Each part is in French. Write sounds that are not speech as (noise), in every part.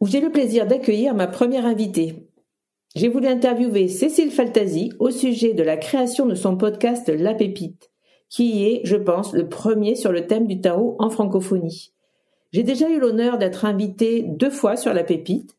où j'ai le plaisir d'accueillir ma première invitée. J'ai voulu interviewer Cécile Faltasi au sujet de la création de son podcast La Pépite, qui est, je pense, le premier sur le thème du tarot en francophonie. J'ai déjà eu l'honneur d'être invitée deux fois sur La Pépite,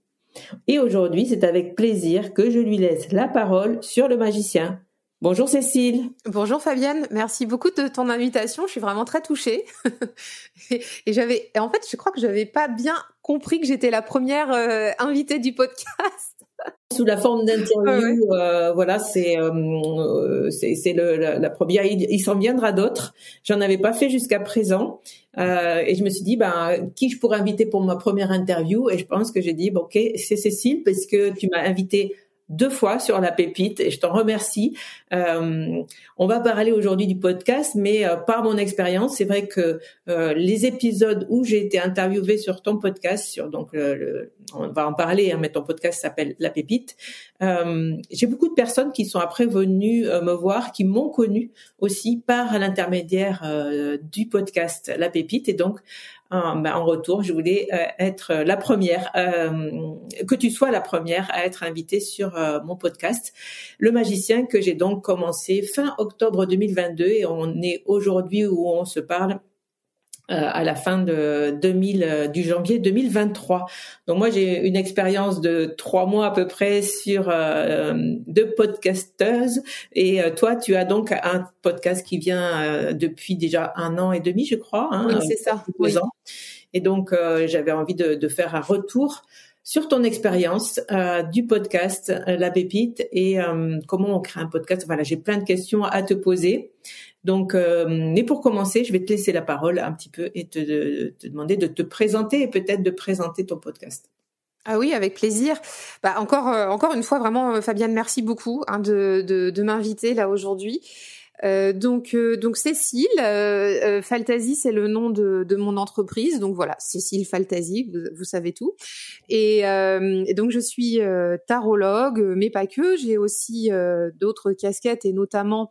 et aujourd'hui c'est avec plaisir que je lui laisse la parole sur le magicien. Bonjour Cécile. Bonjour Fabienne, merci beaucoup de ton invitation. Je suis vraiment très touchée. (laughs) et, j'avais, en fait, je crois que j'avais pas bien compris que j'étais la première euh, invitée du podcast. (laughs) Sous la forme d'interview, euh, voilà, c'est euh, c'est la, la, première. Il, s'en viendra d'autres. J'en avais pas fait jusqu'à présent, et je me suis dit, ben, qui je pourrais inviter pour ma première interview? Et je pense que j'ai dit, bon, ok, c'est Cécile parce que tu m'as invité deux fois sur la pépite et je t'en remercie. Euh, on va parler aujourd'hui du podcast, mais euh, par mon expérience, c'est vrai que euh, les épisodes où j'ai été interviewée sur ton podcast, sur donc on va en parler, hein, mais ton podcast s'appelle La Pépite. j'ai beaucoup de personnes qui sont après venues me voir, qui m'ont connue aussi par l'intermédiaire du podcast La Pépite, et donc en, en retour, je voulais euh, être la première, euh, que tu sois la première à être invitée sur euh, mon podcast, Le Magicien, que j'ai donc commencé fin octobre 2022 et on est aujourd'hui où on se parle. euh, à la fin de 2000 euh, du janvier 2023. Donc moi j'ai une expérience de trois mois à peu près sur euh, deux podcasteuses et toi tu as donc un podcast qui vient depuis déjà un an et demi je crois. Hein, oui c'est ça. Deux ans. Et donc j'avais envie de, de, faire un retour sur ton expérience euh, du podcast La Pépite et comment on crée un podcast. Voilà, j'ai plein de questions à te poser. Donc, euh, mais pour commencer, je vais te laisser la parole un petit peu et te, demander de te présenter et peut-être de présenter ton podcast. Ah oui, avec plaisir. Bah encore, euh, encore une fois, vraiment, euh, Fabienne, merci beaucoup hein, de, de, m'inviter là aujourd'hui. Donc, donc Cécile euh, Faltasi, c'est le nom de, de, mon entreprise. Donc voilà, Cécile Faltasi, vous, savez tout. Et, et, donc je suis tarologue, mais pas que. J'ai aussi d'autres casquettes et notamment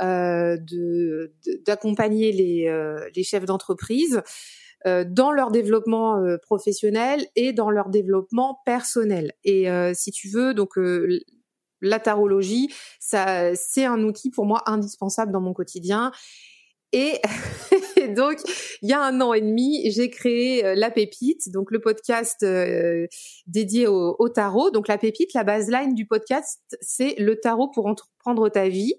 euh, de d'accompagner les, euh, les chefs d'entreprise euh, dans leur développement professionnel et dans leur développement personnel. Et si tu veux, donc la tarologie, ça, c'est un outil pour moi indispensable dans mon quotidien. (laughs) Et, donc, il y a un an et demi, j'ai créé euh, La Pépite, donc le podcast euh, dédié au, au, tarot. Donc La Pépite, la baseline du podcast, c'est le tarot pour entreprendre ta vie.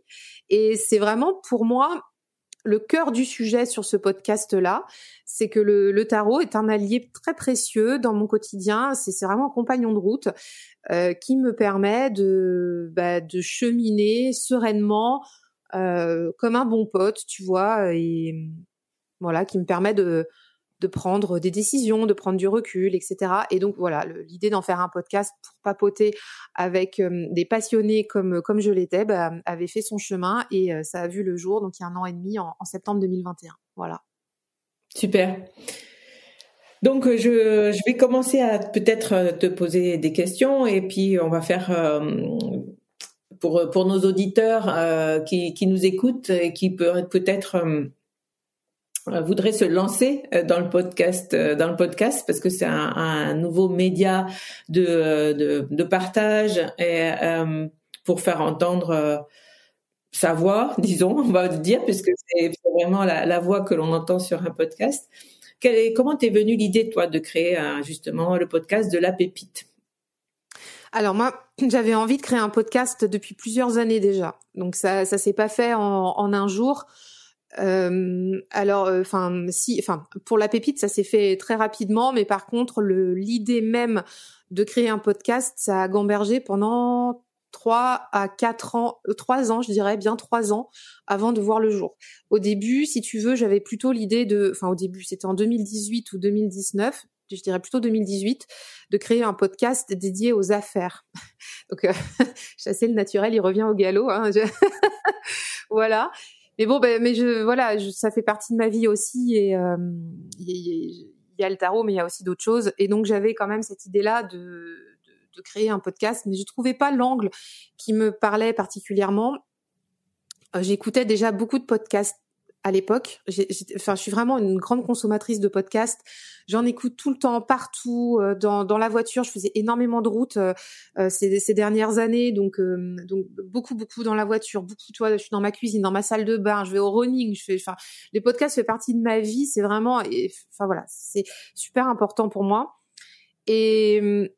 Et c'est vraiment pour moi le cœur du sujet sur ce podcast-là, c'est que le, tarot est un allié très précieux dans mon quotidien. C'est vraiment un compagnon de route euh, qui me permet de, bah, cheminer sereinement euh, comme un bon pote, tu vois, et voilà, qui me permet de, de prendre des décisions, de prendre du recul, etc. Et donc voilà, l'idée d'en faire un podcast pour papoter avec euh, des passionnés comme comme je l'étais bah, avait fait son chemin et euh, ça a vu le jour donc il y a un an et demi en, septembre 2021. Voilà. Super. Donc je, je vais commencer à peut-être te poser des questions et puis on va faire pour pour nos auditeurs qui, qui nous écoutent et qui peuvent peut-être euh, voudrait se lancer euh, dans le podcast, euh, dans le podcast parce que c'est un, nouveau média de, de, de partage et pour faire entendre sa voix, (laughs) disons, on va dire, puisque c'est vraiment la, voix que l'on entend sur un podcast. Comment t'es venue l'idée, toi, de créer justement le podcast de la pépite? Alors moi, (clears throat) j'avais envie de créer un podcast depuis plusieurs années déjà. Donc ça, ça s'est pas fait en un jour. Euh, alors, euh, enfin, si, enfin, pour la pépite, ça s'est fait très rapidement, mais par contre, l'idée même de créer un podcast, ça a gambergé pendant trois à quatre ans, euh, trois ans, je dirais bien trois ans avant de voir le jour. Au début, si tu veux, j'avais plutôt l'idée de, enfin, au début, c'était en 2018 ou 2019, je dirais plutôt 2018, de créer un podcast dédié aux affaires. (laughs) Donc, (laughs) chasser le naturel, il revient au galop. Hein. (laughs) voilà mais bon, ben, mais je, voilà, ça fait partie de ma vie aussi et euh, il y, a le tarot, mais il y a aussi d'autres choses. Et donc j'avais quand même cette idée-là de, de, de, créer un podcast, mais je trouvais pas l'angle qui me parlait particulièrement. Euh, j'écoutais déjà beaucoup de podcasts à l'époque. Enfin, je suis vraiment une grande consommatrice de podcasts. J'en écoute tout le temps, partout, euh, dans, dans la voiture. Je faisais énormément de routes euh, euh, ces, ces, dernières années, donc donc beaucoup beaucoup dans la voiture, beaucoup. Tu vois, je suis dans ma cuisine, dans ma salle de bain, je vais au running. Je fais, enfin, les podcasts font partie de ma vie. C'est vraiment, enfin voilà, c'est super important pour moi. Et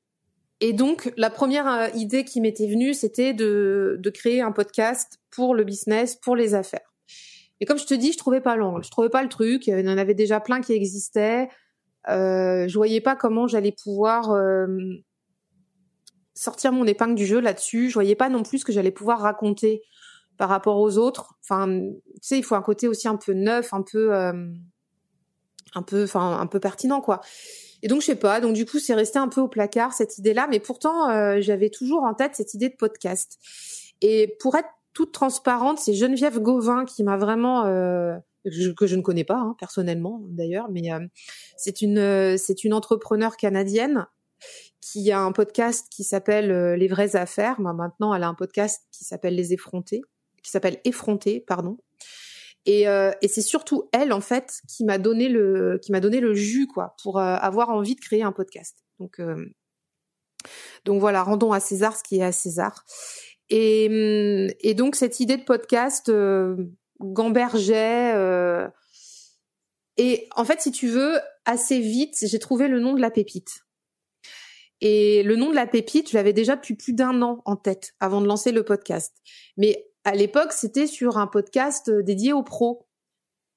et donc, la première idée qui m'était venue, c'était de, de créer un podcast pour le business, pour les affaires. Et comme je te dis, je trouvais pas l'angle, je trouvais pas le truc. Il y en avait déjà plein qui existaient. Euh, je voyais pas comment j'allais pouvoir euh, sortir mon épingle du jeu là-dessus. Je voyais pas non plus ce que j'allais pouvoir raconter par rapport aux autres. Enfin, tu sais, il faut un côté aussi un peu neuf, un peu, euh, un peu, enfin, un peu pertinent, quoi. Et donc je sais pas. Donc du coup, c'est resté un peu au placard cette idée-là, mais pourtant euh, j'avais toujours en tête cette idée de podcast. Et pour être toute transparente, c'est Geneviève Gauvin qui m'a vraiment euh, que je ne connais pas hein, personnellement d'ailleurs, mais euh, c'est une euh, c'est une entrepreneure canadienne qui a un podcast qui s'appelle Les vraies affaires. Bah, maintenant, elle a un podcast qui s'appelle Les effrontés, qui s'appelle Effrontés, pardon. Et, et c'est surtout elle en fait qui m'a donné le qui m'a donné le jus quoi pour avoir envie de créer un podcast. Donc donc voilà, rendons à César ce qui est à César. Et, hum, et donc cette idée de podcast euh, gambergeait. Euh, et en fait, si tu veux, assez vite, j'ai trouvé le nom de la pépite. Et le nom de la pépite, je l'avais déjà depuis plus d'un an en tête avant de lancer le podcast. Mais à l'époque, c'était sur un podcast euh, dédié aux pros.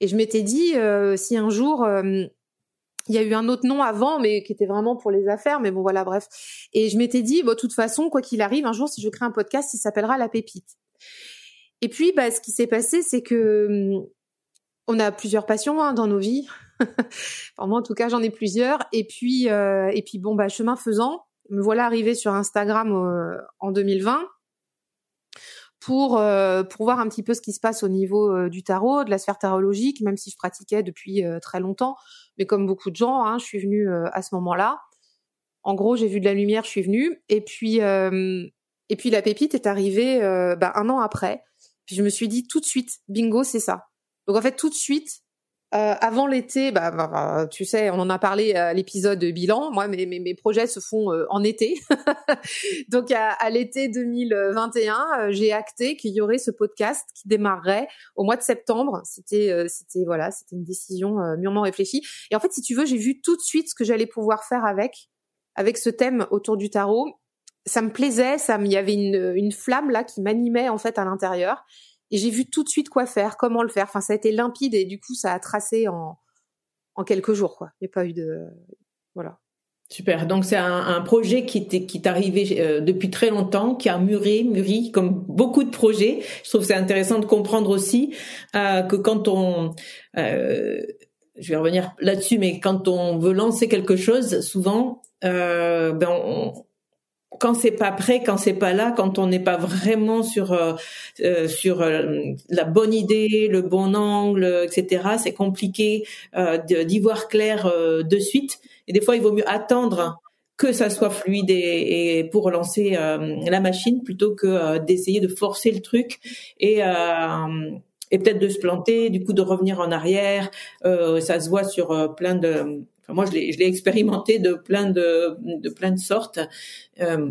Et je m'étais dit, euh, si un jour, euh, il y a eu un autre nom avant, mais qui était vraiment pour les affaires. Mais bon, voilà, bref. Et je m'étais dit, de toute façon, quoi qu'il arrive, un jour, si je crée un podcast, il s'appellera La Pépite. Et puis, bah, ce qui s'est passé, c'est que hum, on a plusieurs passions hein, dans nos vies. (laughs) enfin, moi, en tout cas, j'en ai plusieurs. Et puis, euh, et puis, bon, bah, chemin faisant, me voilà arrivée sur Instagram euh, en 2020 pour euh, pour voir un petit peu ce qui se passe au niveau du tarot, de la sphère tarologique, même si je pratiquais depuis très longtemps, mais comme beaucoup de gens, hein, je suis venue à ce moment-là. En gros, j'ai vu de la lumière, je suis venue, et puis et puis la pépite est arrivée bah, un an après. Puis je me suis dit tout de suite, bingo, c'est ça. Donc en fait, tout de suite, euh, avant l'été, bah, bah, bah, tu sais, on en a parlé à l'épisode bilan. Moi, mes, mes, mes, projets se font euh, en été. (laughs) Donc, à, à l'été 2021, euh, j'ai acté qu'il y aurait ce podcast qui démarrerait au mois de septembre. C'était, euh, c'était voilà, c'était une décision mûrement réfléchie. Et en fait, si tu veux, j'ai vu tout de suite ce que j'allais pouvoir faire avec, avec ce thème autour du tarot. Ça me plaisait, ça, il y avait une, une flamme là qui m'animait en fait à l'intérieur. Et j'ai vu tout de suite quoi faire, comment le faire. Enfin, ça a été limpide et du coup, ça a tracé en, en quelques jours, quoi. Il n'y a pas eu de, voilà. Super. Donc c'est un, un, projet qui t'est qui arrivé euh, depuis très longtemps, qui a mûri, mûri comme beaucoup de projets. Je trouve c'est intéressant de comprendre aussi euh, que quand on, euh, je vais revenir là-dessus, mais quand on veut lancer quelque chose, souvent, euh, ben on, quand c'est pas prêt, quand c'est pas là, quand on n'est pas vraiment sur euh, euh sur euh, la bonne idée, le bon angle, etc. C'est compliqué euh, d'y voir clair euh, de suite. Et des fois, il vaut mieux attendre que ça soit fluide et, et pour lancer la machine plutôt que d'essayer de forcer le truc et et peut-être de se planter, du coup de revenir en arrière. ça se voit sur plein de moi, je l'ai, expérimenté de plein de, de plein de sortes. Euh,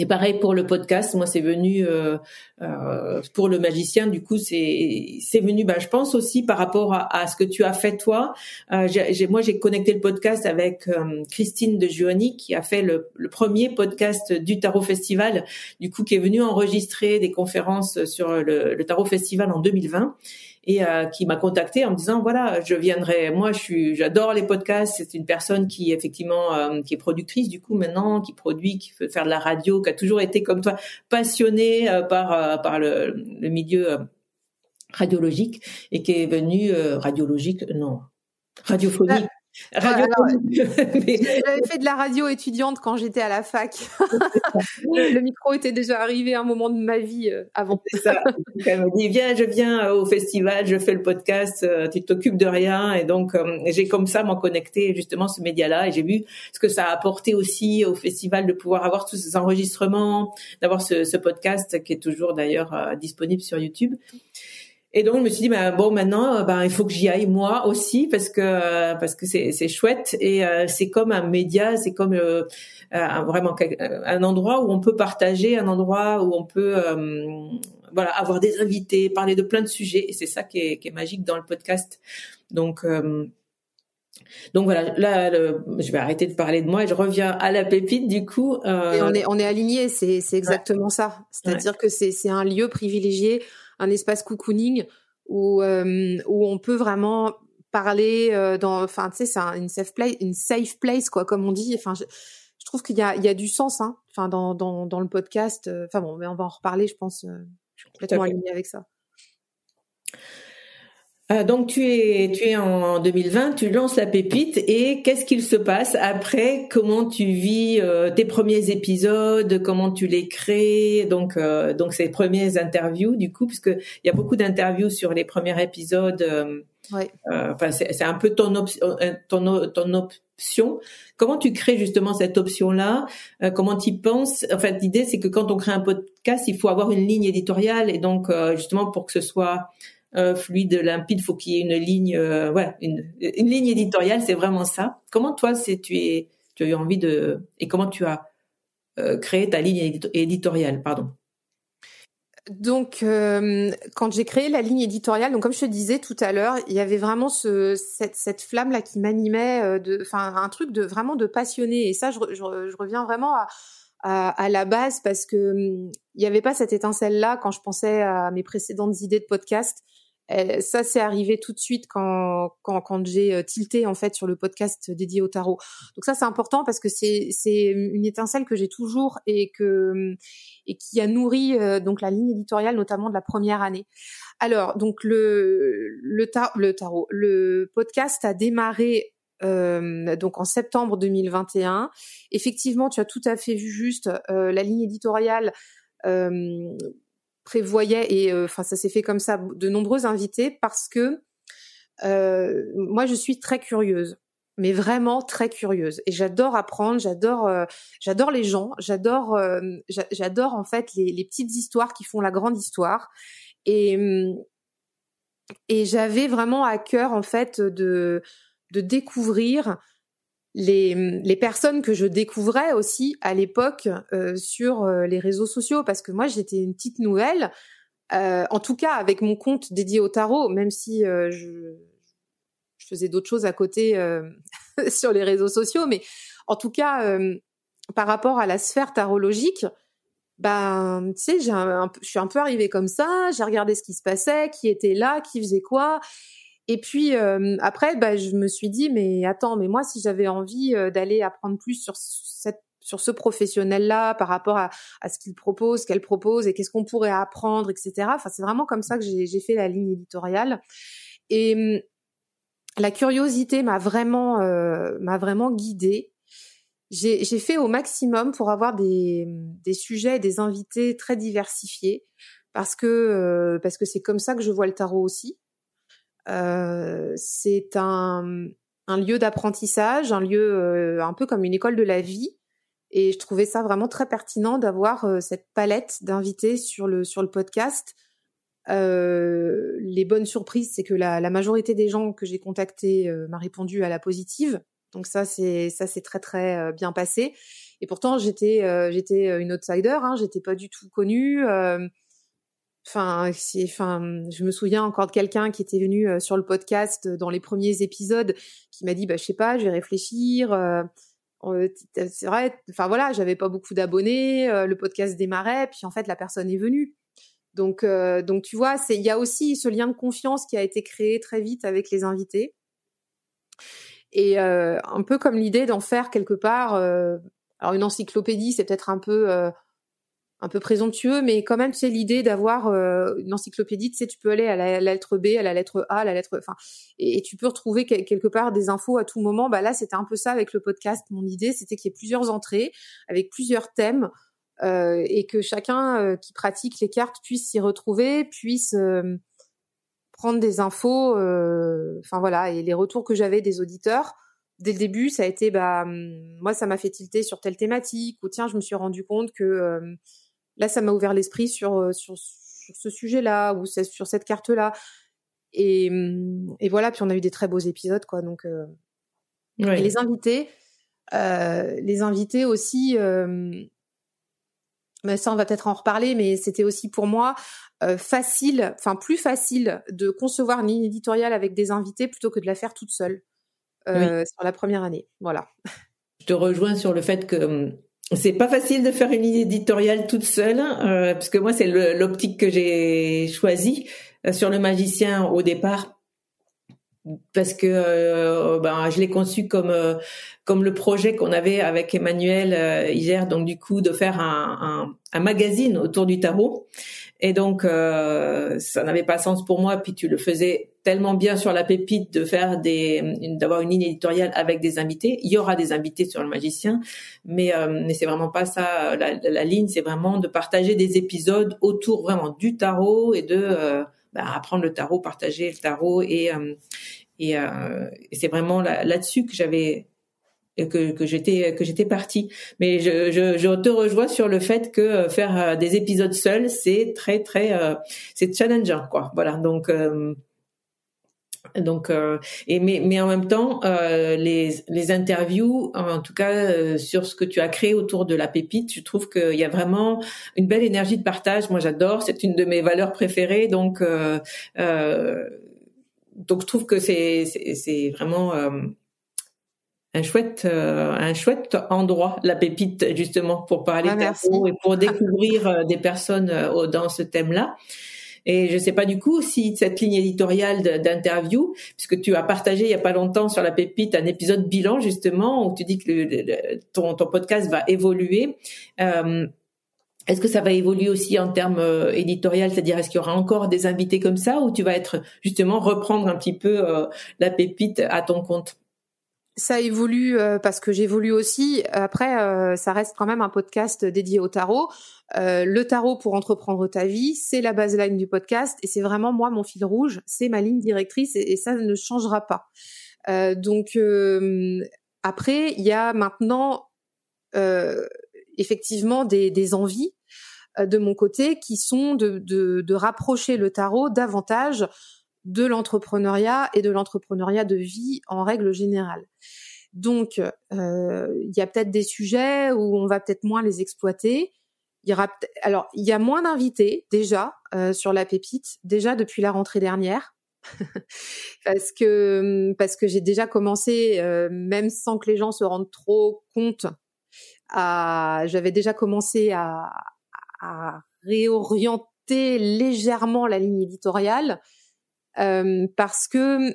et pareil pour le podcast, moi c'est venu euh, euh, pour le magicien. Du coup, c'est c'est venu, bah, je pense aussi par rapport à, ce que tu as fait toi. Euh, moi j'ai connecté le podcast avec euh, Christine de Giovanni qui a fait le, le, premier podcast du Tarot Festival. Du coup, qui est venu enregistrer des conférences sur le, le Tarot Festival en 2020 et euh, qui m'a contacté en me disant voilà je viendrai. Moi je suis j'adore les podcasts. C'est une personne qui effectivement euh, qui est productrice du coup maintenant qui produit qui veut faire de la radio qui a toujours été comme toi passionnée euh, par par le, le milieu radiologique et qui est venue radiologique non radiophonique Radio. (laughs) J'avais fait de la radio étudiante quand j'étais à la fac. (laughs) le, micro était déjà arrivé à un moment de ma vie euh, avant. C'est ça. Elle me dit viens, je viens euh, au festival, je fais le podcast, euh, tu t'occupes de rien et donc j'ai comme ça m'en connecté justement ce média-là et j'ai vu ce que ça a apporté aussi au festival de pouvoir avoir tous ces enregistrements, d'avoir ce, ce, podcast qui est toujours d'ailleurs disponible sur YouTube. Et donc je me suis dit bah, bon maintenant ben il faut que j'y aille moi aussi parce que euh, parce que c'est c'est chouette et euh, c'est comme un média, c'est comme euh, vraiment un endroit où on peut partager, un endroit où on peut voilà avoir des invités, parler de plein de sujets et c'est ça qui est, qui est magique dans le podcast. Donc donc voilà, là, je vais arrêter de parler de moi et je reviens à la pépite du coup. Euh... Et on est on est aligné, c'est c'est exactement ça. C'est-à-dire que c'est c'est un lieu privilégié un espace cocooning où euh, où on peut vraiment parler euh, dans enfin tu sais c'est une safe place une safe place quoi comme on dit. Enfin je, je trouve qu'il y a il y a du sens hein. Enfin dans dans dans le podcast euh, enfin bon mais on va en reparler je pense je suis complètement alignée avec ça euh, donc tu es tu es en 2020, tu lances la pépite et qu'est-ce qu'il se passe après? Comment tu vis euh, tes premiers épisodes? Comment tu les crées? Donc euh, donc ces premières interviews du coup parce que il y a beaucoup d'interviews sur les premiers épisodes. Ouais. Enfin c'est un peu ton, option ton ton option. Comment tu crées justement cette option là Comment tu penses? En fait l'idée c'est que quand on crée un podcast, il faut avoir une ligne éditoriale et donc justement pour que ce soit euh, fluide, limpide, faut qu'il y ait une ligne, euh, ouais, une, une, ligne éditoriale, c'est vraiment ça. Comment toi, c'est tu tu as eu envie de, et comment tu as euh, créé ta ligne éditoriale, pardon? Donc, quand j'ai créé la ligne éditoriale, donc comme je te disais tout à l'heure, il y avait vraiment ce, cette, flamme là qui m'animait, enfin un truc de vraiment de passionné. Et ça, je, je, reviens vraiment à, à, à, la base parce que hum, il n'y avait pas cette étincelle là quand je pensais à mes précédentes idées de podcast. Euh, ça, c'est arrivé tout de suite quand, quand, quand j'ai euh, tilté en fait sur le podcast dédié au tarot. Donc ça, c'est important parce que c'est une étincelle que j'ai toujours et que et qui a nourri euh, donc la ligne éditoriale notamment de la première année. Alors donc le le, le tarot, le podcast a démarré euh, donc en septembre 2021. Effectivement, tu as tout à fait vu juste euh, la ligne éditoriale euh, prévoyait et euh, enfin ça s'est fait comme ça de nombreux invités parce que euh, moi je suis très curieuse mais vraiment très curieuse et j'adore apprendre j'adore euh, j'adore les gens j'adore j'adore en fait les, les, petites histoires qui font la grande histoire et et j'avais vraiment à cœur en fait de de découvrir les, les personnes que je découvrais aussi à l'époque euh, sur euh, les réseaux sociaux. Parce que moi j'étais une petite nouvelle euh, en tout cas avec mon compte dédié au tarot même si je, faisais d'autres choses à côté (laughs) sur les réseaux sociaux. Mais en tout cas par rapport à la sphère tarologique ben tu sais je suis un peu arrivée comme ça j'ai regardé ce qui se passait qui était là qui faisait quoi et puis euh, après, bah, je me suis dit, mais attends, mais moi, si j'avais envie euh, d'aller apprendre plus sur cette sur ce professionnel-là par rapport à, à ce qu'il propose, qu'elle propose et qu'est-ce qu'on pourrait apprendre, etc. Enfin, c'est vraiment comme ça que j'ai fait la ligne éditoriale. Et hum, la curiosité m'a vraiment euh, m'a vraiment guidée. J'ai fait au maximum pour avoir des, des sujets, des invités très diversifiés, parce que parce que c'est comme ça que je vois le tarot aussi. Euh, c'est un, lieu d'apprentissage, un lieu euh, un peu comme une école de la vie. Et je trouvais ça vraiment très pertinent d'avoir euh, cette palette d'invités sur le sur le podcast. Les bonnes surprises, c'est que la, la, majorité des gens que j'ai contactés m'a répondu à la positive. Donc ça, c'est ça, c'est très très bien passé. Et pourtant, j'étais j'étais une outsider. Hein, j'étais pas du tout connue. Enfin, enfin, je me souviens encore de quelqu'un qui était venu euh, sur le podcast euh, dans les premiers épisodes, qui m'a dit, bah, je sais pas, je vais réfléchir. Euh, c'est vrai. Enfin voilà, j'avais pas beaucoup d'abonnés, le podcast démarrait, puis en fait la personne est venue. Donc, donc tu vois, c'est il y a aussi ce lien de confiance qui a été créé très vite avec les invités. Et un peu comme l'idée d'en faire quelque part. alors une encyclopédie, c'est peut-être un peu un peu présomptueux, mais quand même, c'est l'idée d'avoir euh, une encyclopédie. Tu sais, tu peux aller à la, lettre B, à la lettre A, à la lettre, enfin, et, tu peux retrouver quelque part des infos à tout moment. Bah là, c'était un peu ça avec le podcast. Mon idée, c'était qu'il y ait plusieurs entrées avec plusieurs thèmes euh, et que chacun euh, qui pratique les cartes puisse s'y retrouver, puisse prendre des infos. Enfin voilà, et les retours que j'avais des auditeurs dès le début, ça a été bah hum, moi ça m'a fait tilter sur telle thématique ou tiens je me suis rendu compte que là, ça m'a ouvert l'esprit sur, euh, sur, sur ce sujet-là ou sur cette carte-là. Et, mm, et, voilà, puis on a eu des très beaux épisodes, quoi. Donc, euh... et les invités, euh, les invités aussi. Euh... Mais ça, on va peut-être en reparler, mais c'était aussi pour moi euh, facile, enfin plus facile de concevoir une ligne éditoriale avec des invités plutôt que de la faire toute seule euh, sur la première année. Voilà. Je te rejoins sur le fait que hum, c'est pas facile de faire une ligne éditoriale toute seule, euh, parce moi c'est l'optique que j'ai choisie euh, sur le magicien au départ, parce que euh, ben, je l'ai conçu comme euh, comme le projet qu'on avait avec Emmanuel hier, donc du coup de faire un, un, un magazine autour du tarot. Et donc, euh, ça n'avait pas sens pour moi. Puis tu le faisais tellement bien sur la pépite de faire des, d'avoir une ligne éditoriale avec des invités. Il y aura des invités sur le magicien, mais euh, mais c'est vraiment pas ça. La, la ligne, c'est vraiment de partager des épisodes autour vraiment du tarot et de euh, apprendre le tarot, partager le tarot et euh, euh, c'est vraiment là-dessus que j'avais que, j'étais que j'étais partie. Mais je, te rejoins sur le fait que euh, faire des épisodes seuls, c'est très très euh, c'est challengeant quoi. Voilà donc. Donc et mais mais en même temps les les interviews en tout cas sur ce que tu as créé autour de la pépite je trouve qu'il y a vraiment une belle énergie de partage. Moi j'adore. C'est une de mes valeurs préférées. Donc donc je trouve que c'est c'est vraiment un chouette euh, un chouette endroit la pépite justement pour parler ah, et pour découvrir euh, des personnes euh, dans ce thème-là. Et je sais pas du coup si cette ligne éditoriale d'interview, puisque tu as partagé il y a pas longtemps sur la pépite un épisode bilan justement où tu dis que ton, podcast va évoluer. Euh, est-ce que ça va évoluer aussi en termes euh, éditorial, c'est-à-dire est-ce qu'il y aura encore des invités comme ça ou tu vas être justement reprendre un petit peu la pépite à ton compte? Ça évolue euh, parce que j'évolue aussi. Après, euh, ça reste quand même un podcast dédié au tarot. Euh, le tarot pour entreprendre ta vie, c'est la baseline du podcast et c'est vraiment moi mon fil rouge, c'est ma ligne directrice et, ça ne changera pas. donc après, il y a maintenant effectivement des, des, envies de mon côté qui sont de, de, de rapprocher le tarot davantage de l'entrepreneuriat et de l'entrepreneuriat de vie en règle générale. Donc, euh, il y a peut-être des sujets où on va peut-être moins les exploiter. Il y aura alors il y a moins d'invités déjà euh, sur la pépite déjà depuis la rentrée dernière (laughs) parce que parce que j'ai déjà commencé euh, même sans que les gens se rendent trop compte j'avais déjà commencé à, à réorienter légèrement la ligne éditoriale euh, parce que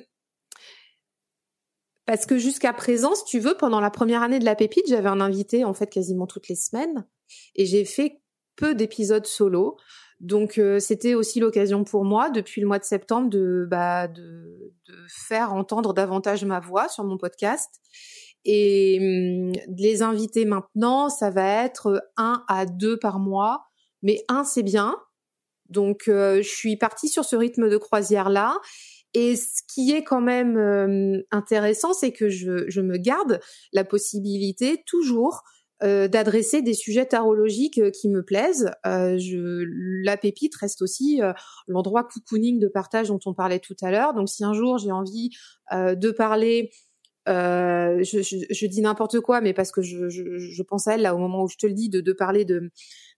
parce que jusqu'à présent, si tu veux, pendant la première année de la pépite, j'avais un invité en fait quasiment toutes les semaines et j'ai fait peu d'épisodes solo. Donc euh, c'était aussi l'occasion pour moi depuis le mois de septembre de, bah, de faire entendre davantage ma voix sur mon podcast. Et hum, les inviter maintenant, ça va être un à deux par mois, mais un c'est bien. Donc euh, je suis partie sur ce rythme de croisière là et ce qui est quand même euh, intéressant, c'est que je, me garde la possibilité toujours euh, d'adresser des sujets tarologiques qui me plaisent. La pépite reste aussi l'endroit cocooning de partage dont on parlait tout à l'heure. Donc si un jour j'ai envie de parler euh, je, je, je, dis n'importe quoi, mais parce que je, je, pense à elle là au moment où je te le dis, de, de parler de,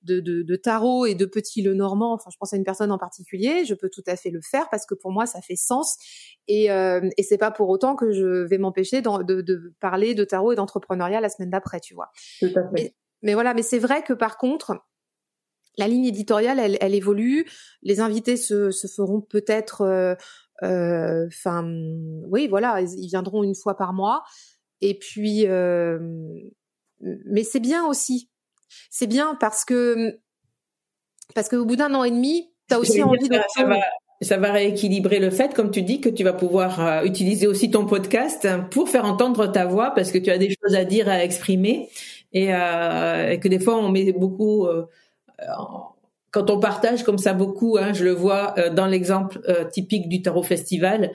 de, de, de, tarot et de petit le normand. Enfin, je pense à une personne en particulier. Je peux tout à fait le faire parce que pour moi ça fait sens et euh, et c'est pas pour autant que je vais m'empêcher de, de, parler de tarot et d'entrepreneuriat la semaine d'après, tu vois. Tout à fait. Mais, voilà, mais c'est vrai que par contre. La ligne éditoriale, elle, elle évolue. Les invités se, se feront peut-être euh, enfin, oui, voilà, ils viendront une fois par mois. Et puis, euh, mais c'est bien aussi. C'est bien parce que parce qu'au bout d'un an et demi, tu as aussi (laughs) envie de ça va, ça va rééquilibrer le fait, comme tu dis, que tu vas pouvoir euh, utiliser aussi ton podcast pour faire entendre ta voix parce que tu as des choses à dire, à exprimer et, euh, et que des fois on met beaucoup euh, quand on partage comme ça beaucoup, hein, je le vois euh, dans l'exemple euh, typique du Tarot Festival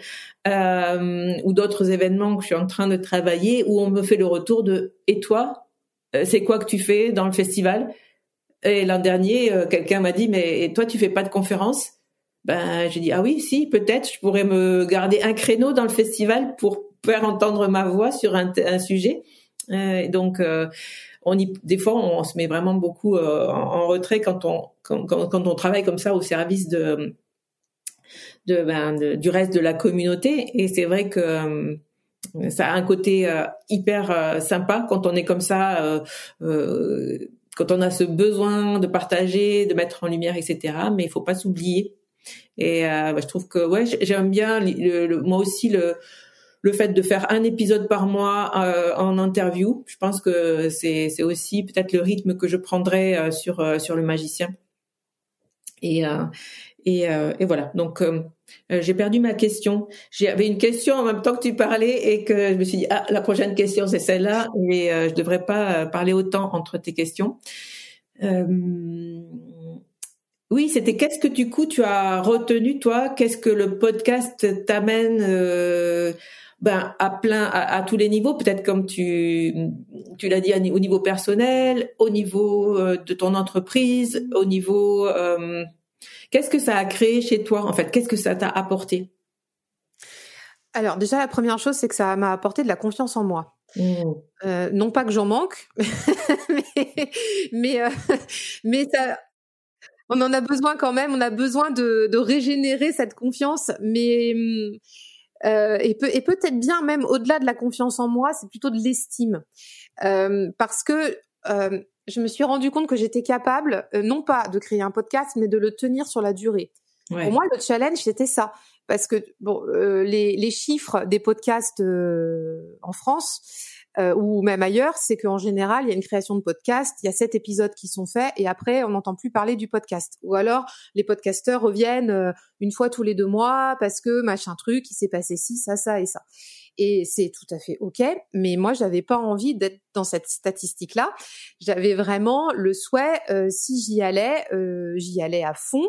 euh, ou d'autres événements que je suis en train de travailler, où on me fait le retour de et toi, c'est quoi que tu fais dans le festival? Et l'an dernier, quelqu'un m'a dit mais et toi tu fais pas de conférence Ben j'ai dit ah oui si peut-être je pourrais me garder un créneau dans le festival pour faire entendre ma voix sur un, un sujet. donc on y, des fois, on se met vraiment beaucoup euh, en, retrait quand on quand, quand, on travaille comme ça au service de, de, ben, du reste de la communauté. Et c'est vrai que euh, ça a un côté euh, hyper sympa quand on est comme ça, quand on a ce besoin de partager, de mettre en lumière, etc. Mais il faut pas s'oublier. Et je trouve que ouais, j'aime bien le, moi aussi le le fait de faire un épisode par mois euh, en interview, je pense que c'est aussi peut-être le rythme que je prendrai euh, sur euh, sur le magicien. Et et, et voilà. Donc j'ai perdu ma question. J'avais une question en même temps que tu parlais et que je me suis dit ah la prochaine question c'est celle-là et je devrais pas parler autant entre tes questions. Oui, c'était qu'est-ce que du coup tu as retenu toi? Qu'est-ce que le podcast t'amène ben à plein à, tous les niveaux peut-être comme tu tu l'as dit au niveau personnel au niveau euh, de ton entreprise au niveau euh, qu'est-ce que ça a créé chez toi en fait? Qu'est-ce que ça t'a apporté? Alors déjà la première chose c'est que ça m'a apporté de la confiance en moi. Mmh. euh, non pas que j'en manque (laughs) mais mais, mais ça on en a besoin quand même on a besoin de, de régénérer cette confiance mais hum, euh, et, peut, et peut-être bien même au-delà de la confiance en moi, c'est plutôt de l'estime. Euh, parce que euh, je me suis rendu compte que j'étais capable, euh, non pas de créer un podcast, mais de le tenir sur la durée. Pour moi, le challenge, c'était ça. Parce que bon, euh, les, les, chiffres des podcasts en France, euh, ou même ailleurs, c'est qu'en général, il y a une création de podcast, il y a sept épisodes qui sont faits et après, on n'entend plus parler du podcast. Ou alors, les podcasteurs reviennent euh, une fois tous les deux mois parce que machin truc, il s'est passé ci, ça, ça et ça. Et c'est tout à fait ok, mais moi, j'avais pas envie d'être dans cette statistique-là. J'avais vraiment le souhait, euh, si j'y allais, j'y allais à fond.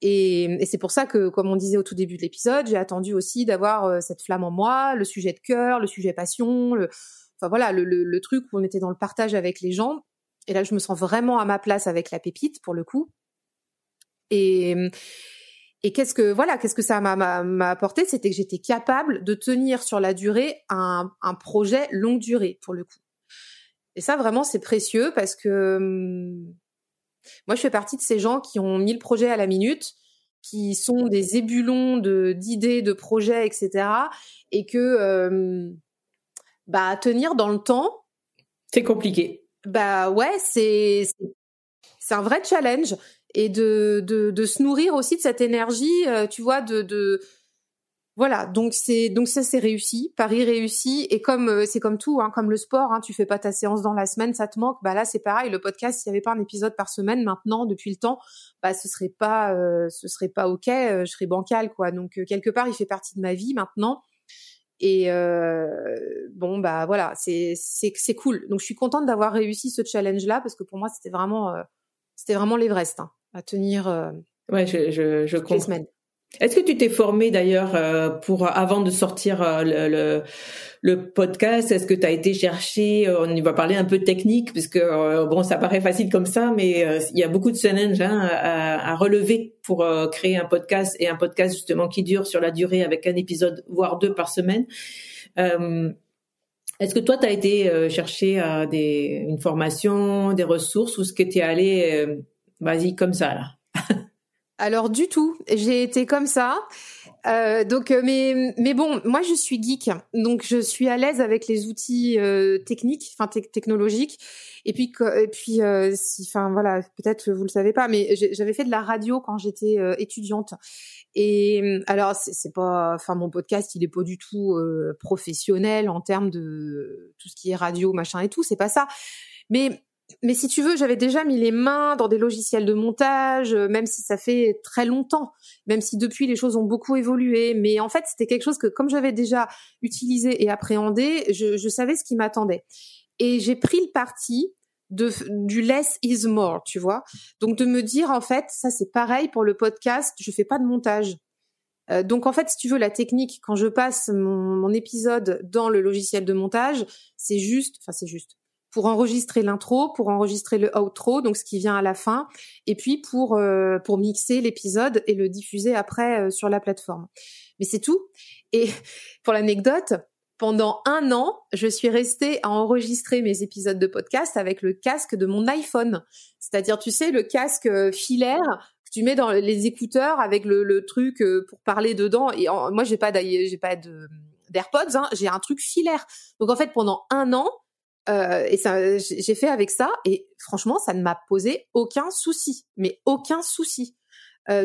Et, et c'est pour ça que, comme on disait au tout début de l'épisode, j'ai attendu aussi d'avoir cette flamme en moi, le sujet de cœur, le sujet passion, le, enfin voilà, le, truc où on était dans le partage avec les gens. Et là, je me sens vraiment à ma place avec la pépite pour le coup. Et Et qu'est-ce que voilà, qu'est-ce que ça m'a apporté, c'était que j'étais capable de tenir sur la durée un, projet longue durée pour le coup. Et ça vraiment c'est précieux parce que hum, moi je fais partie de ces gens qui ont mis le projet à la minute, qui sont des ébulons d'idées, de projets, etc. Et que hum, bah tenir dans le temps, c'est compliqué. Bah ouais, c'est c'est un vrai challenge et de, de, de se nourrir aussi de cette énergie, euh, tu vois, de, de voilà. Donc c'est donc ça c'est réussi, Paris réussi et comme euh, c'est comme tout, hein, comme le sport, hein, tu fais pas ta séance dans la semaine, ça te manque. Bah là c'est pareil, le podcast, s'il y avait pas un épisode par semaine maintenant depuis le temps, bah ce serait pas euh, ce serait pas ok, je serais bancal quoi. Donc quelque part il fait partie de ma vie maintenant. Et bon bah voilà, c'est c'est cool. Donc je suis contente d'avoir réussi ce challenge là parce que pour moi c'était vraiment c'était vraiment l'Everest hein, à tenir. Euh, ouais, je, je, je comprends. Est-ce que tu t'es formé d'ailleurs euh, pour avant de sortir euh, le, le, le podcast Est-ce que tu as été chercher On y va parler un peu technique parce que bon, ça paraît facile comme ça, mais il y a beaucoup de challenges hein, à, à, relever pour créer un podcast et un podcast justement qui dure sur la durée avec un épisode voire deux par semaine. Est-ce que toi, tu as été euh, chercher euh, des, une formation, des ressources, ou est-ce que tu es allé, euh, vas-y, comme ça, là? Alors, du tout. J'ai été comme ça. Euh, donc, mais, mais bon, moi, je suis geek. Donc, je suis à l'aise avec les outils techniques, enfin, technologiques. Et puis, et puis si, enfin, voilà, peut-être vous le savez pas, mais j'avais fait de la radio quand j'étais étudiante. Et mmh, alors c'est pas, enfin mon podcast il est pas du tout euh, professionnel en termes de tout ce qui est radio machin et tout, c'est pas ça. Mais mais si tu veux, j'avais déjà mis les mains dans des logiciels de montage, euh, même si ça fait très longtemps, même si depuis les choses ont beaucoup évolué. Mais en fait, c'était quelque chose que, comme j'avais déjà utilisé et appréhendé, je, savais ce qui m'attendait. Et j'ai pris le parti du less is more, tu vois. Donc de me dire en fait, ça c'est pareil pour le podcast, je fais pas de montage. Euh, donc en fait, si tu veux la technique, quand je passe mon, mon épisode dans le logiciel de montage, c'est juste, enfin c'est juste pour enregistrer l'intro, pour enregistrer le outro, donc ce qui vient à la fin, et puis pour euh, pour mixer l'épisode et le diffuser après euh, sur la plateforme. Mais c'est tout. Et (laughs) pour l'anecdote, pendant un an, je suis restée à enregistrer mes épisodes de podcast avec le casque de mon iPhone. C'est-à-dire, tu sais, le casque euh, filaire que tu mets dans les écouteurs avec le, truc euh, pour parler dedans. Et moi, j'ai pas j'ai pas d'AirPods, hein, j'ai un truc filaire. Donc en fait, pendant un an, euh, et ça, j'ai fait avec ça. Et franchement, ça ne m'a posé aucun souci, mais aucun souci.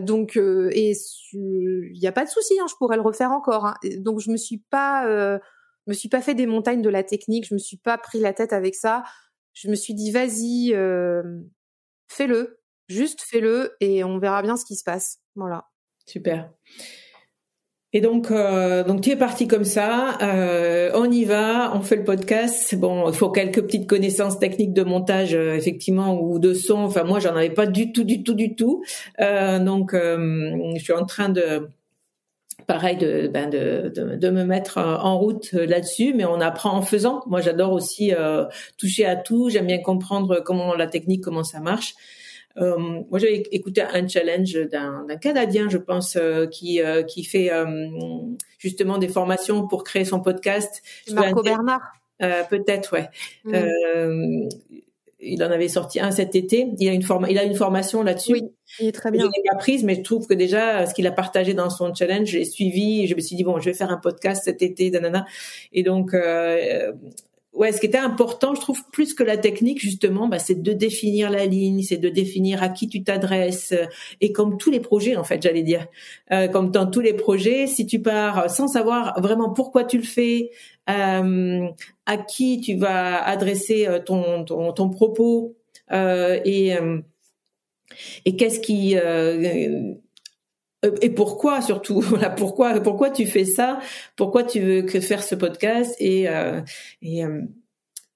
donc et il n'y a pas de souci, hein, je pourrais le refaire encore. Hein. Donc je me suis pas me suis pas fait des montagnes de la technique, je me suis pas pris la tête avec ça. Je me suis dit vas-y, euh, fais-le, juste fais-le et on verra bien ce qui se passe. Voilà. Super. Et donc, euh, donc tu es parti comme ça. Euh, on y va, on fait le podcast. Bon, il faut quelques petites connaissances techniques de montage, euh, effectivement, ou de son. Enfin, moi, j'en avais pas du tout, du tout, du tout. Euh, donc, je suis en train de pareil de, ben de, de, de, me mettre en route là-dessus, mais on apprend en faisant. Moi, j'adore aussi euh, toucher à tout. J'aime bien comprendre comment la technique, comment ça marche. Euh, moi, j'avais écouté un challenge d'un Canadien, je pense, euh, qui euh, qui fait justement des formations pour créer son podcast. Marco Bernard. Peut-être, ouais. Mm il en avait sorti un cet été. Il a une forme, il a une formation là-dessus. Oui, il est très bien. Je l'ai pas prise, mais je trouve que déjà ce qu'il a partagé dans son challenge, j'ai suivi. Et je me suis dit bon, je vais faire un podcast cet été, nanana. Et donc, ouais, ce qui était important, je trouve, plus que la technique justement, bah, c'est de définir la ligne, c'est de définir à qui tu t'adresses. Et comme tous les projets, en fait, j'allais dire, euh, comme dans tous les projets, si tu pars sans savoir vraiment pourquoi tu le fais, euh, à qui tu vas adresser euh, ton, ton, ton propos euh, et, euh, et qu'est-ce qui et pourquoi surtout (laughs) voilà pourquoi pourquoi tu fais ça? Pourquoi tu veux que faire ce podcast? Et et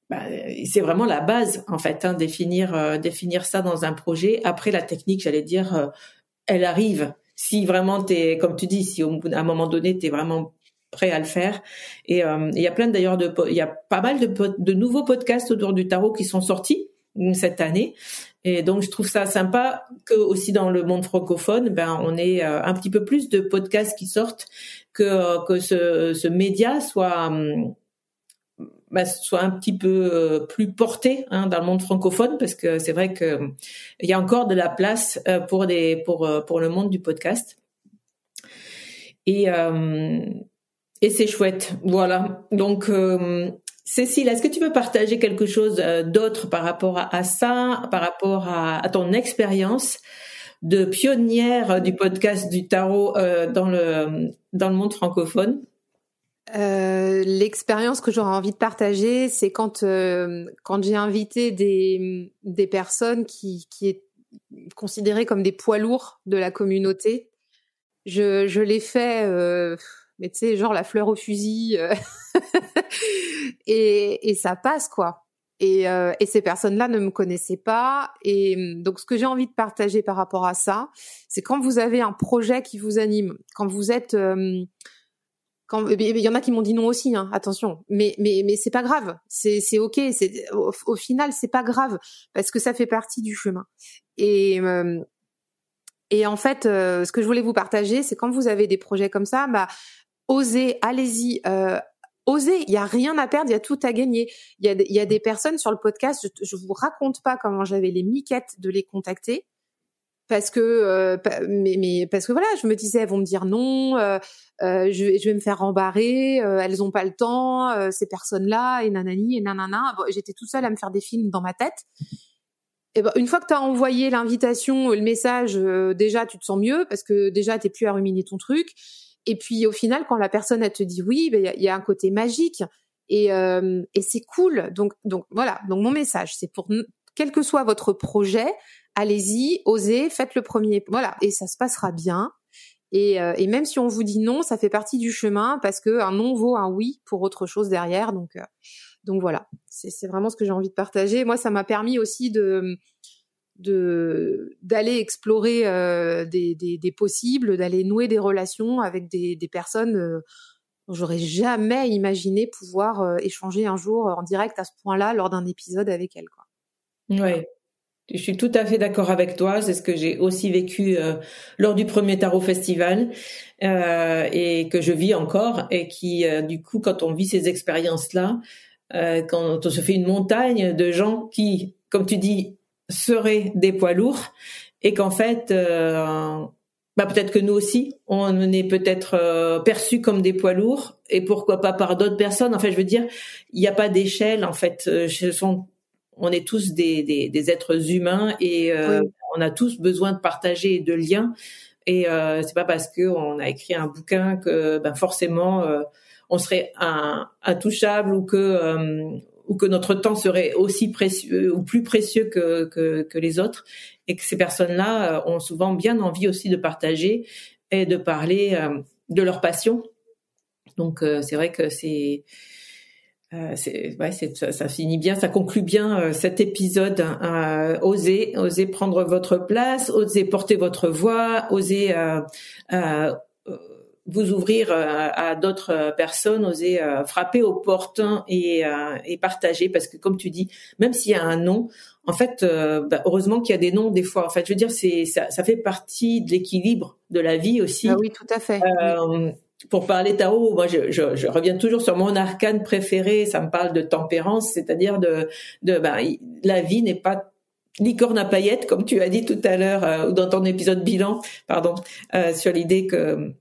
bah, c'est vraiment la base en fait hein, définir définir ça dans un projet après la technique j'allais dire elle arrive si vraiment t'es comme tu dis si à un moment donné t'es vraiment prêt à le faire. Et euh, il y a plein d'ailleurs de, il y a pas mal de, de nouveaux podcasts autour du tarot qui sont sortis. Cette année. Et donc, je trouve ça sympa que aussi dans le monde francophone, ben, on ait un petit peu plus de podcasts qui sortent, que que ce, ce média soit hum, bah, soit un petit peu euh, plus porté hein, dans le monde francophone parce que c'est vrai que il y a encore de la place euh, pour des pour euh, pour le monde du podcast. Et et c'est chouette. Voilà. Donc Cécile, est-ce que tu veux partager quelque chose d'autre par rapport à, ça, par rapport à, ton expérience de pionnière du podcast du tarot dans le dans le monde francophone? Euh, l'expérience que j'aurais envie de partager, c'est quand euh, quand j'ai invité des des personnes qui qui est considérées comme des poids lourds de la communauté. Je je l'ai fait, euh, mais tu sais, genre la fleur au fusil, (laughs) et et ça passe quoi. Et, et ces personnes-là ne me connaissaient pas. Et donc, ce que j'ai envie de partager par rapport à ça, c'est quand vous avez un projet qui vous anime, quand vous êtes il y en a qui m'ont dit non aussi, hein, attention. Mais mais mais c'est pas grave, c'est c'est ok. C'est au, final c'est pas grave parce que ça fait partie du chemin. Et euh, et en fait, euh, ce que je voulais vous partager, c'est quand vous avez des projets comme ça, bah osez, allez-y. Euh, osez, il y a rien à perdre, il y a tout à gagner. Il y a, y a des personnes sur le podcast, je, je vous raconte pas comment j'avais les miquettes de les contacter parce que euh, mais, mais parce que voilà je me disais elles vont me dire non euh, euh je, je, vais me faire rembarrer euh, elles ont pas le temps euh, ces personnes là et nanani et nanana j'étais tout seule à me faire des films dans ma tête et ben une fois que tu as envoyé l'invitation le message déjà tu te sens mieux parce que déjà t'es plus à ruminer ton truc et puis au final quand la personne elle te dit oui ben, il ben, y, y, a un côté magique et, et c'est cool donc donc voilà donc mon message c'est pour quel que soit votre projet allez-y, osez, faites le premier. Voilà, et ça se passera bien. Et, euh, et, même si on vous dit non, ça fait partie du chemin parce que un non vaut un oui pour autre chose derrière. Donc, euh, donc voilà, c'est vraiment ce que j'ai envie de partager. Moi, ça m'a permis aussi de de d'aller explorer euh, des, des, des, possibles, d'aller nouer des relations avec des, des personnes euh, dont j'aurais jamais imaginé pouvoir échanger un jour en direct à ce point-là lors d'un épisode avec elles. Quoi. Ouais, je suis tout à fait d'accord avec toi. C'est ce que j'ai aussi vécu euh, lors du premier tarot festival euh, et que je vis encore. Et qui, euh, du coup, quand on vit ces expériences-là, euh, quand on se fait une montagne de gens qui, comme tu dis, seraient des poids lourds et qu'en fait, bah peut-être que nous aussi, on est peut-être perçus comme des poids lourds et pourquoi pas par d'autres personnes. En fait, je veux dire, il n'y a pas d'échelle. En fait, ce sont on est tous des, des, des êtres humains et euh, on a tous besoin de partager de liens. Et euh, c'est pas parce que on a écrit un bouquin que ben forcément euh, on serait un, intouchable ou que euh, ou que notre temps serait aussi précieux ou plus précieux que, que, que les autres et que ces personnes-là ont souvent bien envie aussi de partager et de parler de leur passion. Donc c'est vrai que c'est euh, ouais, ça, ça, finit bien, ça conclut bien euh, cet épisode. Euh, osez, osez prendre votre place, osez porter votre voix, osez euh, euh vous ouvrir à d'autres personnes, osez frapper aux portes et, et, partager. Parce que comme tu dis, même s'il y a un nom, en fait, bah, heureusement qu'il y a des noms des fois. En fait, je veux dire, c'est ça, ça fait partie de l'équilibre de la vie aussi. Ah oui, tout à fait pour parler tarot, moi je, je, je, reviens toujours sur mon arcane préféré. Ça me parle de tempérance, c'est-à-dire de, de ben, la vie n'est pas licorne à paillettes, comme tu as dit tout à l'heure euh, ou dans ton épisode bilan, pardon, euh, sur l'idée que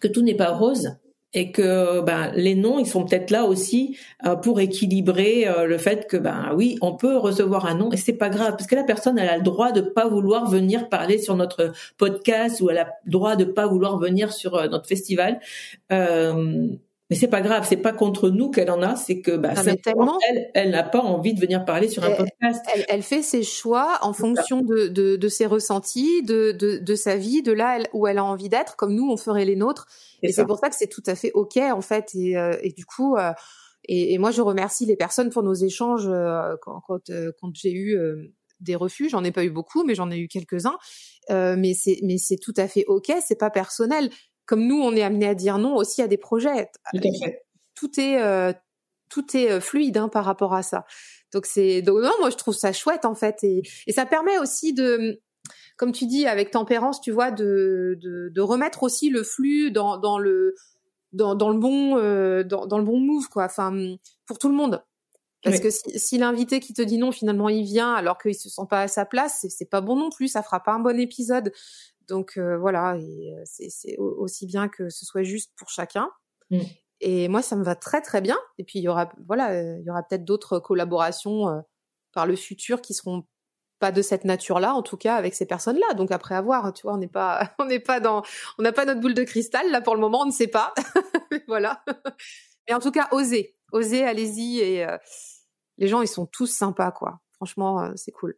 que tout n'est pas rose et que ben les noms ils sont peut-être là aussi euh, pour équilibrer euh, le fait que ben oui on peut recevoir un nom et c'est pas grave parce que la personne elle a le droit de pas vouloir venir parler sur notre podcast ou elle a le droit de pas vouloir venir sur euh, notre festival mais c'est pas grave, c'est pas contre nous qu'elle en a, c'est que bah, elle, elle n'a pas envie de venir parler sur un podcast. Elle, elle, fait ses choix en fonction de, de, de, ses ressentis, de, de, de sa vie, de là où elle a envie d'être, comme nous on ferait les nôtres. Et c'est pour ça que c'est tout à fait ok en fait. Et, euh, et du coup, euh, et, et, moi je remercie les personnes pour nos échanges euh, quand, quand, quand j'ai eu des refus. J'en ai pas eu beaucoup, mais j'en ai eu quelques-uns. mais c'est mais c'est tout à fait ok. C'est pas personnel comme nous, on est amené à dire non aussi à des projets. Tout, est euh, tout est euh, fluide hein, par rapport à ça. Donc c'est donc non, moi je trouve ça chouette en fait et, et ça permet aussi de comme tu dis avec tempérance, tu vois, de, de, de remettre aussi le flux dans, dans le dans, dans le bon euh, dans, dans, le bon move quoi. Enfin pour tout le monde. Parce que si, si l'invité qui te dit non, finalement il vient alors qu'il se sent pas à sa place, c'est pas bon non plus. Ça fera pas un bon épisode. Donc euh, voilà, euh, c'est aussi bien que ce soit juste pour chacun. Mm. Et moi, ça me va très très bien. Et puis il y aura voilà, il y aura peut-être d'autres collaborations par le futur qui seront pas de cette nature-là, en tout cas avec ces personnes-là. Donc après avoir, tu vois, on n'est pas, (laughs) on n'est pas dans, on n'a pas notre boule de cristal là pour le moment, on ne sait pas. (laughs) voilà. Mais en tout cas, osez, osez, allez-y et euh, les gens ils sont tous sympas quoi. Franchement, euh, c'est cool.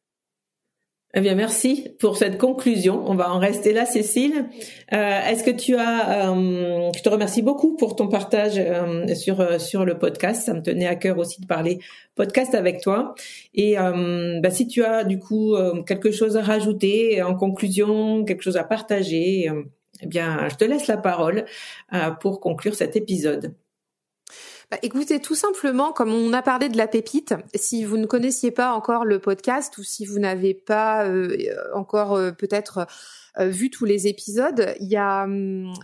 Eh bien, merci pour cette conclusion. On va en rester là, Cécile. Euh, Est-ce que tu as, euh, je te remercie beaucoup pour ton partage euh, sur euh, sur le podcast. Ça me tenait à cœur aussi de parler podcast avec toi. Et euh, bah, si tu as du coup quelque chose à rajouter en conclusion, quelque chose à partager, eh bien, je te laisse la parole pour conclure cet épisode. Bah, écoutez, tout simplement, comme on a parlé de la pépite, si vous ne connaissiez pas encore le podcast ou si vous n'avez pas euh, encore euh, peut-être euh, vu tous les épisodes, il y a, hum,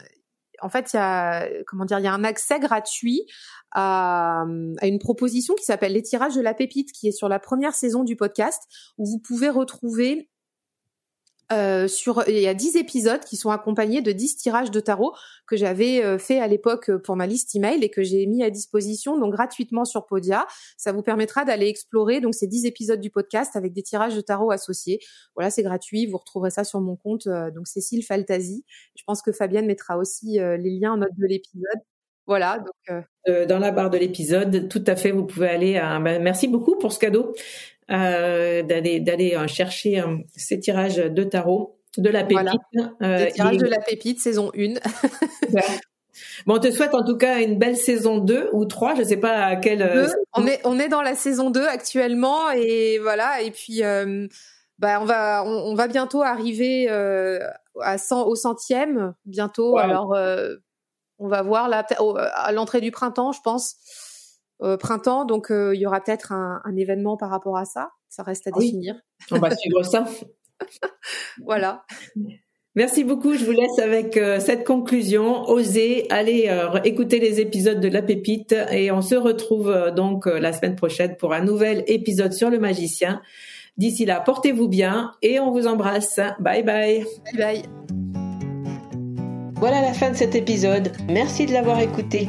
en fait, il y a, comment dire, il y a un accès gratuit à, à une proposition qui s'appelle les tirages de la pépite, qui est sur la première saison du podcast, où vous pouvez retrouver euh, sur il y a 10 épisodes qui sont accompagnés de 10 tirages de tarot que j'avais euh, fait à l'époque pour ma liste email et que j'ai mis à disposition donc gratuitement sur Podia. Ça vous permettra d'aller explorer donc ces 10 épisodes du podcast avec des tirages de tarot associés. Voilà, c'est gratuit, vous retrouverez ça sur mon compte euh, donc Cécile Faltasi. Je pense que Fabienne mettra aussi les liens en note de l'épisode. Voilà, donc dans la barre de l'épisode, tout à fait, vous pouvez aller à ben, merci beaucoup pour ce cadeau. Euh, d'aller d'aller euh, chercher euh, ces tirages de tarot de la pépite. Voilà. Tirages de la pépite saison 1. (laughs) Bon, on te souhaite en tout cas une belle saison 2 ou 3, je sais pas à quelle. on est on est dans la saison 2 actuellement et voilà et puis bah on va on, va bientôt arriver à 100 au centième bientôt alors on va voir là à l'entrée du printemps je pense euh, printemps, donc euh, il y aura peut-être un, un, événement par rapport à ça. Ça reste à définir. On va suivre ça. (laughs) voilà. Merci beaucoup. Je vous laisse avec euh, cette conclusion. Osez, allez écouter les épisodes de La Pépite et on se retrouve donc la semaine prochaine pour un nouvel épisode sur le magicien. D'ici là, portez-vous bien et on vous embrasse. Bye bye. Bye bye. Voilà la fin de cet épisode. Merci de l'avoir écouté.